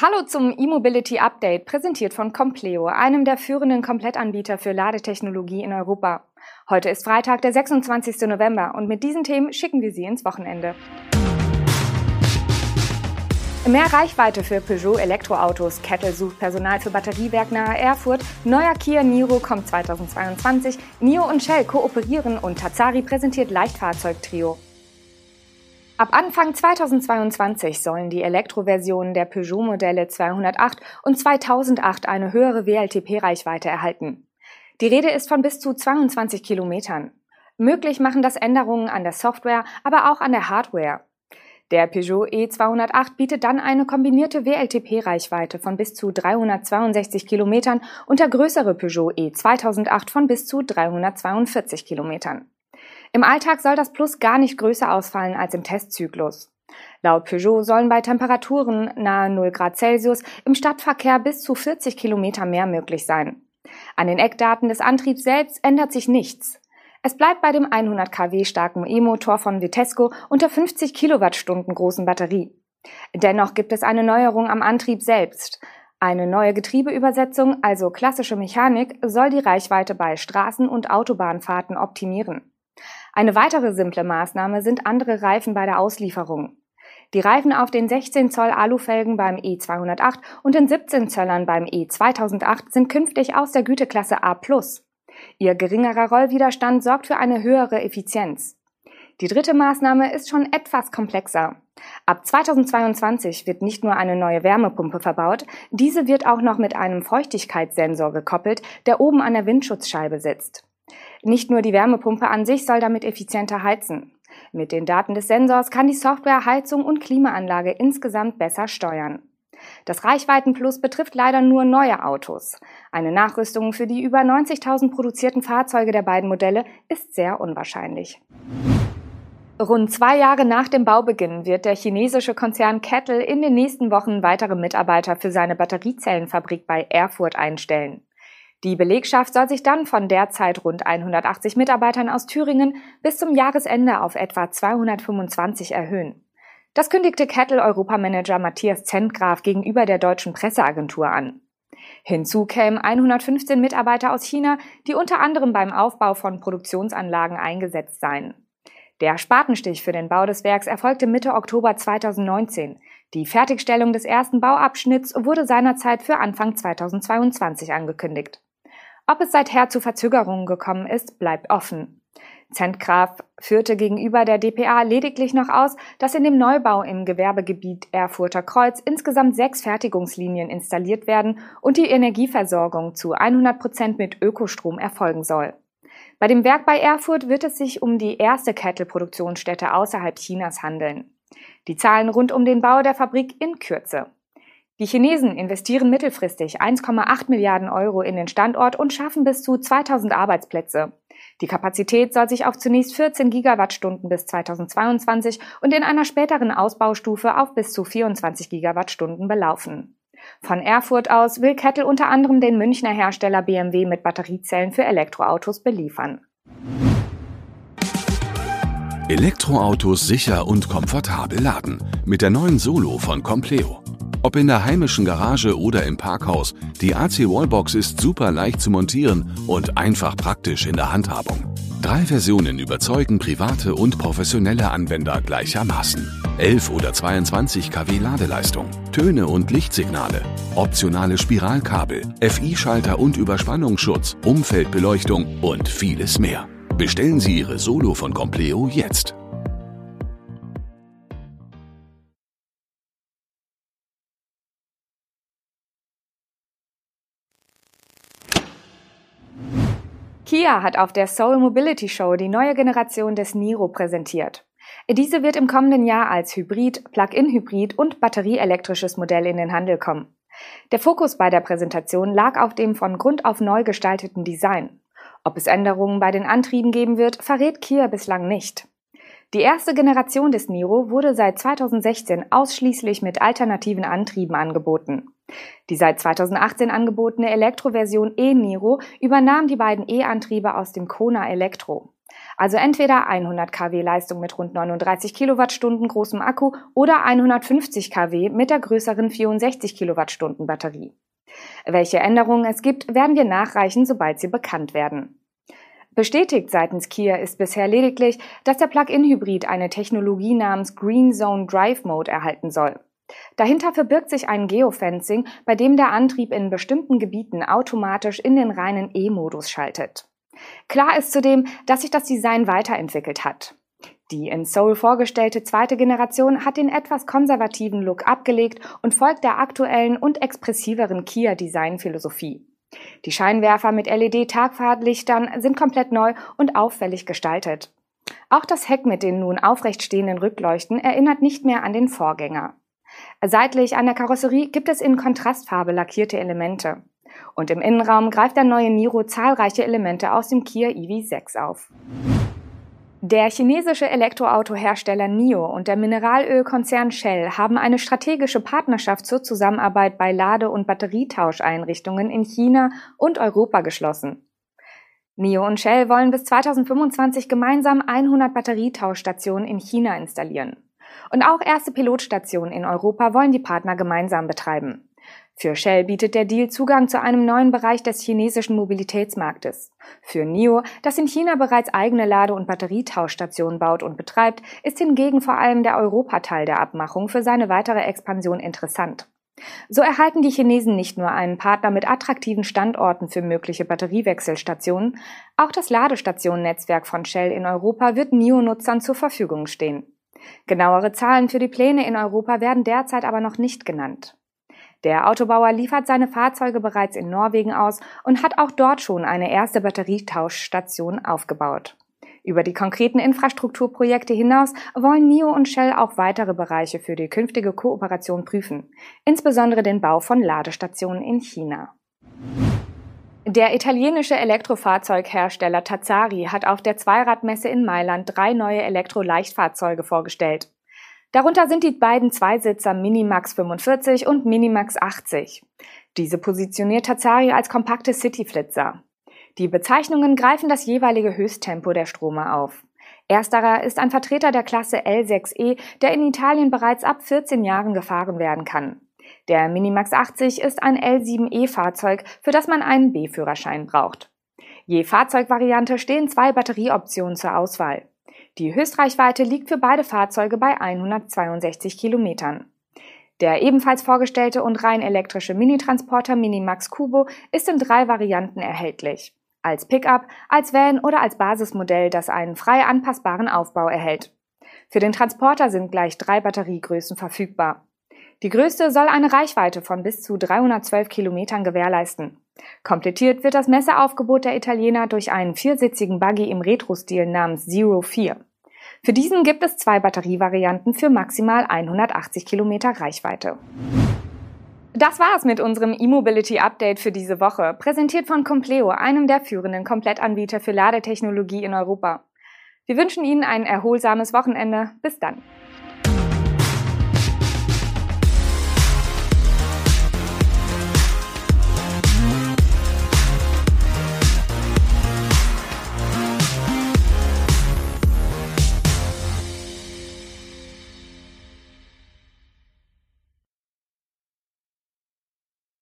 Hallo zum E-Mobility Update, präsentiert von Compleo, einem der führenden Komplettanbieter für Ladetechnologie in Europa. Heute ist Freitag, der 26. November und mit diesen Themen schicken wir Sie ins Wochenende. Mehr Reichweite für Peugeot Elektroautos. Kettle sucht Personal für Batteriewerk nahe Erfurt. Neuer Kia Niro kommt 2022. NIO und Shell kooperieren und Tazari präsentiert Leichtfahrzeugtrio. Ab Anfang 2022 sollen die Elektroversionen der Peugeot-Modelle 208 und 2008 eine höhere WLTP-Reichweite erhalten. Die Rede ist von bis zu 22 Kilometern. Möglich machen das Änderungen an der Software, aber auch an der Hardware. Der Peugeot E208 bietet dann eine kombinierte WLTP-Reichweite von bis zu 362 Kilometern und der größere Peugeot E2008 von bis zu 342 Kilometern. Im Alltag soll das Plus gar nicht größer ausfallen als im Testzyklus. Laut Peugeot sollen bei Temperaturen nahe 0 Grad Celsius im Stadtverkehr bis zu 40 Kilometer mehr möglich sein. An den Eckdaten des Antriebs selbst ändert sich nichts. Es bleibt bei dem 100 kW starken E-Motor von Vitesco und der 50 Kilowattstunden großen Batterie. Dennoch gibt es eine Neuerung am Antrieb selbst. Eine neue Getriebeübersetzung, also klassische Mechanik, soll die Reichweite bei Straßen- und Autobahnfahrten optimieren. Eine weitere simple Maßnahme sind andere Reifen bei der Auslieferung. Die Reifen auf den 16 Zoll Alufelgen beim E208 und den 17 Zöllern beim E2008 sind künftig aus der Güteklasse A+. Ihr geringerer Rollwiderstand sorgt für eine höhere Effizienz. Die dritte Maßnahme ist schon etwas komplexer. Ab 2022 wird nicht nur eine neue Wärmepumpe verbaut, diese wird auch noch mit einem Feuchtigkeitssensor gekoppelt, der oben an der Windschutzscheibe sitzt. Nicht nur die Wärmepumpe an sich soll damit effizienter heizen. Mit den Daten des Sensors kann die Software Heizung und Klimaanlage insgesamt besser steuern. Das Reichweitenplus betrifft leider nur neue Autos. Eine Nachrüstung für die über 90.000 produzierten Fahrzeuge der beiden Modelle ist sehr unwahrscheinlich. Rund zwei Jahre nach dem Baubeginn wird der chinesische Konzern Kettle in den nächsten Wochen weitere Mitarbeiter für seine Batteriezellenfabrik bei Erfurt einstellen. Die Belegschaft soll sich dann von derzeit rund 180 Mitarbeitern aus Thüringen bis zum Jahresende auf etwa 225 erhöhen. Das kündigte Kettle-Europamanager Matthias Zentgraf gegenüber der deutschen Presseagentur an. Hinzu kämen 115 Mitarbeiter aus China, die unter anderem beim Aufbau von Produktionsanlagen eingesetzt seien. Der Spatenstich für den Bau des Werks erfolgte Mitte Oktober 2019. Die Fertigstellung des ersten Bauabschnitts wurde seinerzeit für Anfang 2022 angekündigt. Ob es seither zu Verzögerungen gekommen ist, bleibt offen. Zentgraf führte gegenüber der DPA lediglich noch aus, dass in dem Neubau im Gewerbegebiet Erfurter Kreuz insgesamt sechs Fertigungslinien installiert werden und die Energieversorgung zu 100 Prozent mit Ökostrom erfolgen soll. Bei dem Werk bei Erfurt wird es sich um die erste Kettle-Produktionsstätte außerhalb Chinas handeln. Die Zahlen rund um den Bau der Fabrik in Kürze. Die Chinesen investieren mittelfristig 1,8 Milliarden Euro in den Standort und schaffen bis zu 2000 Arbeitsplätze. Die Kapazität soll sich auf zunächst 14 Gigawattstunden bis 2022 und in einer späteren Ausbaustufe auf bis zu 24 Gigawattstunden belaufen. Von Erfurt aus will Kettle unter anderem den Münchner Hersteller BMW mit Batteriezellen für Elektroautos beliefern. Elektroautos sicher und komfortabel laden mit der neuen Solo von Compleo. Ob in der heimischen Garage oder im Parkhaus, die AC Wallbox ist super leicht zu montieren und einfach praktisch in der Handhabung. Drei Versionen überzeugen private und professionelle Anwender gleichermaßen. 11 oder 22 kW Ladeleistung, Töne und Lichtsignale, optionale Spiralkabel, FI-Schalter und Überspannungsschutz, Umfeldbeleuchtung und vieles mehr. Bestellen Sie Ihre Solo von Compleo jetzt. Kia hat auf der Seoul Mobility Show die neue Generation des Niro präsentiert. Diese wird im kommenden Jahr als Hybrid, Plug-in-Hybrid und batterieelektrisches Modell in den Handel kommen. Der Fokus bei der Präsentation lag auf dem von Grund auf neu gestalteten Design. Ob es Änderungen bei den Antrieben geben wird, verrät Kia bislang nicht. Die erste Generation des Niro wurde seit 2016 ausschließlich mit alternativen Antrieben angeboten. Die seit 2018 angebotene Elektroversion e-Niro übernahm die beiden E-Antriebe aus dem Kona Elektro. Also entweder 100 kW Leistung mit rund 39 Kilowattstunden großem Akku oder 150 kW mit der größeren 64 Kilowattstunden Batterie. Welche Änderungen es gibt, werden wir nachreichen, sobald sie bekannt werden. Bestätigt seitens Kia ist bisher lediglich, dass der Plug-in-Hybrid eine Technologie namens Green Zone Drive Mode erhalten soll. Dahinter verbirgt sich ein Geofencing, bei dem der Antrieb in bestimmten Gebieten automatisch in den reinen E-Modus schaltet. Klar ist zudem, dass sich das Design weiterentwickelt hat. Die in Seoul vorgestellte zweite Generation hat den etwas konservativen Look abgelegt und folgt der aktuellen und expressiveren Kia-Design-Philosophie. Die Scheinwerfer mit LED-Tagfahrtlichtern sind komplett neu und auffällig gestaltet. Auch das Heck mit den nun aufrecht stehenden Rückleuchten erinnert nicht mehr an den Vorgänger. Seitlich an der Karosserie gibt es in Kontrastfarbe lackierte Elemente. Und im Innenraum greift der neue Niro zahlreiche Elemente aus dem Kia EV6 auf. Der chinesische Elektroautohersteller NIO und der Mineralölkonzern Shell haben eine strategische Partnerschaft zur Zusammenarbeit bei Lade- und Batterietauscheinrichtungen in China und Europa geschlossen. NIO und Shell wollen bis 2025 gemeinsam 100 Batterietauschstationen in China installieren. Und auch erste Pilotstationen in Europa wollen die Partner gemeinsam betreiben. Für Shell bietet der Deal Zugang zu einem neuen Bereich des chinesischen Mobilitätsmarktes. Für NIO, das in China bereits eigene Lade- und Batterietauschstationen baut und betreibt, ist hingegen vor allem der Europateil der Abmachung für seine weitere Expansion interessant. So erhalten die Chinesen nicht nur einen Partner mit attraktiven Standorten für mögliche Batteriewechselstationen, auch das Ladestationennetzwerk von Shell in Europa wird NIO-Nutzern zur Verfügung stehen. Genauere Zahlen für die Pläne in Europa werden derzeit aber noch nicht genannt. Der Autobauer liefert seine Fahrzeuge bereits in Norwegen aus und hat auch dort schon eine erste Batterietauschstation aufgebaut. Über die konkreten Infrastrukturprojekte hinaus wollen NIO und Shell auch weitere Bereiche für die künftige Kooperation prüfen, insbesondere den Bau von Ladestationen in China. Der italienische Elektrofahrzeughersteller Tazzari hat auf der Zweiradmesse in Mailand drei neue Elektroleichtfahrzeuge vorgestellt. Darunter sind die beiden Zweisitzer Minimax 45 und Minimax 80. Diese positioniert Tazari als kompakte Cityflitzer. Die Bezeichnungen greifen das jeweilige Höchsttempo der Strome auf. Ersterer ist ein Vertreter der Klasse L6E, der in Italien bereits ab 14 Jahren gefahren werden kann. Der Minimax 80 ist ein L7E-Fahrzeug, für das man einen B-Führerschein braucht. Je Fahrzeugvariante stehen zwei Batterieoptionen zur Auswahl. Die Höchstreichweite liegt für beide Fahrzeuge bei 162 Kilometern. Der ebenfalls vorgestellte und rein elektrische Minitransporter Minimax Kubo ist in drei Varianten erhältlich. Als Pickup, als Van oder als Basismodell, das einen frei anpassbaren Aufbau erhält. Für den Transporter sind gleich drei Batteriegrößen verfügbar. Die größte soll eine Reichweite von bis zu 312 Kilometern gewährleisten. Komplettiert wird das Messeaufgebot der Italiener durch einen viersitzigen Buggy im Retro-Stil namens Zero 4. Für diesen gibt es zwei Batterievarianten für maximal 180 Kilometer Reichweite. Das war's mit unserem E-Mobility Update für diese Woche, präsentiert von Compleo, einem der führenden Komplettanbieter für Ladetechnologie in Europa. Wir wünschen Ihnen ein erholsames Wochenende. Bis dann.